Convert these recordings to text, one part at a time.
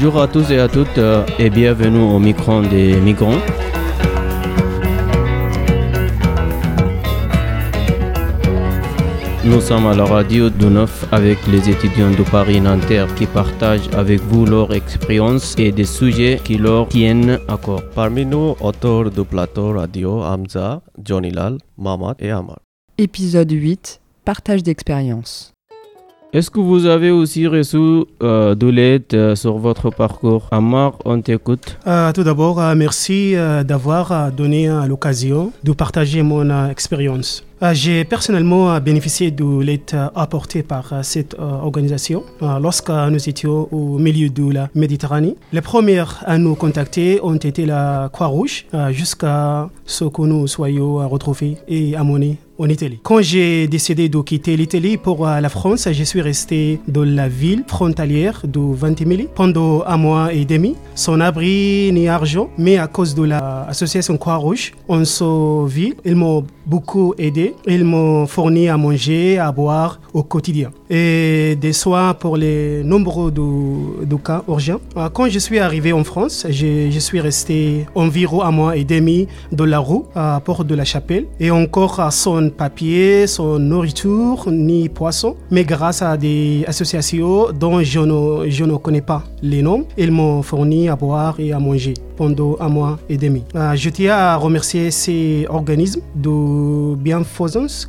Bonjour à tous et à toutes euh, et bienvenue au micro des migrants. Nous sommes à la radio de Neuf avec les étudiants de Paris-Nanterre qui partagent avec vous leur expérience et des sujets qui leur tiennent à corps. Parmi nous, autour du plateau radio, Hamza, Johnny Lal, Mamad et Amar. Épisode 8 Partage d'expérience. Est-ce que vous avez aussi reçu euh, de l'aide euh, sur votre parcours? Amar, on t'écoute. Euh, tout d'abord, euh, merci euh, d'avoir donné l'occasion de partager mon expérience. Euh, J'ai personnellement euh, bénéficié de l'aide euh, apportée par cette organisation lorsque nous étions au milieu de la Méditerranée. Les premières à nous contacter ont été la Croix-Rouge jusqu'à ce que nous soyons retrouvés et amenés en Italie. Quand j'ai décidé de quitter l'Italie pour la France, je suis resté dans la ville frontalière de Ventimiglia pendant un mois et demi, sans abri ni argent, mais à cause de l'association Croix-Rouge en ville, ils m'ont beaucoup aidé. Ils m'ont fourni à manger, à boire au quotidien et des soins pour les nombreux de, de cas urgents. Euh, Quand je suis arrivé en France, je, suis resté environ un mois et demi dans la rue à Port de la Chapelle et encore son papier, son nourriture ni poisson. Mais grâce à des associations dont je ne, je ne connais pas les noms, ils m'ont fourni à boire et à manger pendant un mois et demi. Euh, je tiens à remercier ces organismes de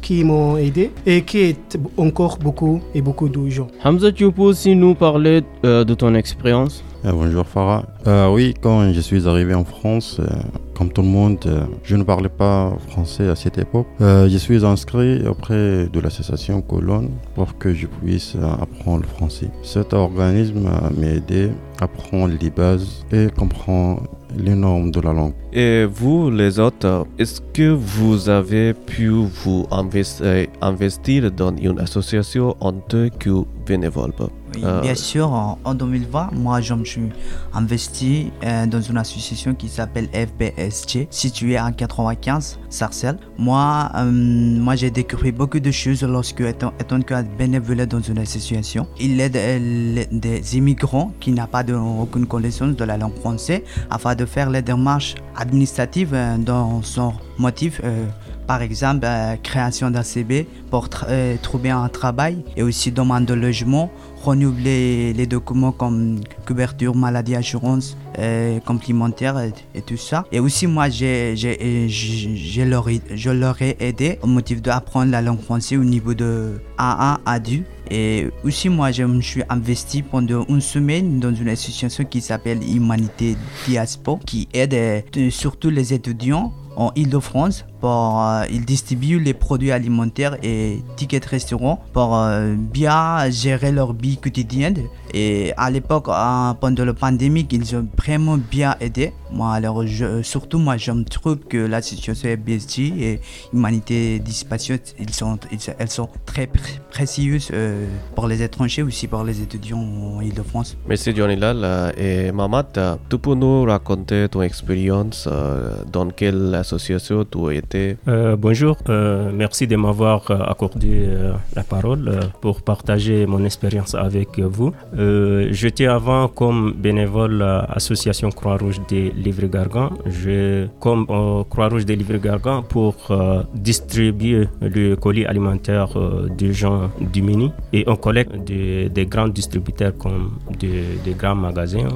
qui m'ont aidé et qui aident encore beaucoup et beaucoup de gens. Hamza, tu peux aussi nous parler euh, de ton expérience? Euh, bonjour Farah. Euh, oui, quand je suis arrivé en France, euh, comme tout le monde, euh, je ne parlais pas français à cette époque. Euh, je suis inscrit auprès de l'association Colonne pour que je puisse euh, apprendre le français. Cet organisme euh, m'a aidé à apprendre les bases et comprendre les normes de la langue. Et vous, les autres, est-ce que vous avez pu vous investi- investir dans une association en tant que bénévole? Oui, Euh, bien sûr, en, en 2020, moi, je me suis investi euh, dans une association qui s'appelle FBSG, située à 95, Sarcelles. Moi, euh, moi j'ai découvert beaucoup de choses lorsque, étant, étant que bénévole dans une association. Il aide des immigrants qui n'ont pas de, aucune connaissance de la langue française afin de faire les démarches administratives dans son motif. Par exemple, euh, création d'un CB pour euh, trouver un travail et aussi demande de logement, renouveler les documents comme couverture, maladie, assurance, euh, complémentaire et, tout ça. Et aussi, moi, je leur ai aidé au motif d'apprendre la langue française au niveau de A1, A2. Et aussi, moi, je me suis investi pendant une semaine dans une association qui s'appelle Humanité Diaspo, qui aide surtout les étudiants en Ile-de-France pour euh, les produits alimentaires et tickets restaurants pour euh, bien gérer leur vie quotidienne. Et à l'époque euh, pendant la pandémie ils ont vraiment bien aidé. Moi alors je- surtout moi je me que la situation BSG et Humanité Dispatio ils sont elles sont très pr- précieuses euh, pour les étrangers aussi pour les étudiants en Ile-de-France Merci Johnny Lal et Mamad, tu peux nous raconter ton expérience dans quelle Euh, bonjour, euh, merci de m'avoir euh, accordé la parole pour partager mon expérience avec vous. J'étais avant comme bénévole à Association Croix-Rouge des Livres-Gargans. Je comme Croix-Rouge des Livres-Gargans pour distribuer le colis alimentaire des gens démunis et on collecte des, grands distributeurs comme des, grands magasins.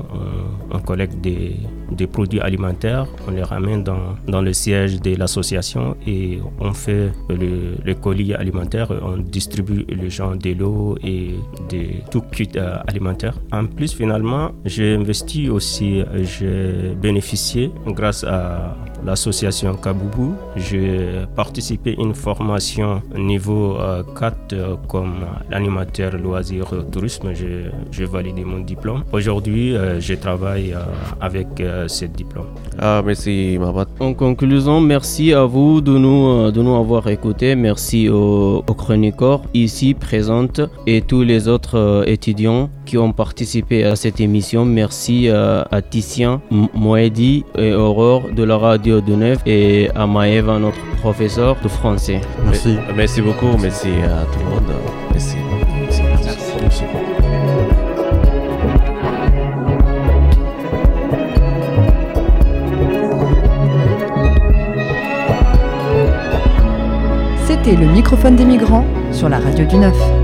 On, collecte des, produits alimentaires, on les ramène dans, dans siège de l'association et on fait le, le colis alimentaire, on distribue les gens de l'eau et des tout kits euh, alimentaires. En plus, finalement, j'ai investi aussi, euh, j'ai bénéficié grâce à l'association Kaboubou. J'ai participé à une formation niveau euh, 4 euh, comme animateur loisir euh, tourisme. J'ai validé mon diplôme. Aujourd'hui, euh, je travaille euh, avec euh, ce diplôme. Ah, merci Mamad. En conclusion, merci à vous de nous, euh, de nous avoir écoutés. Merci aux, aux chroniqueurs ici présentes et tous les autres euh, étudiants qui ont participé à cette émission. Merci à, à Titien, Moedi et Aurore de la radio de Neuf et à Maëva, notre professeur de français. Merci. Merci beaucoup. Merci à tout le monde. Merci. merci. merci. C'était le microphone des migrants sur la radio du Neuf.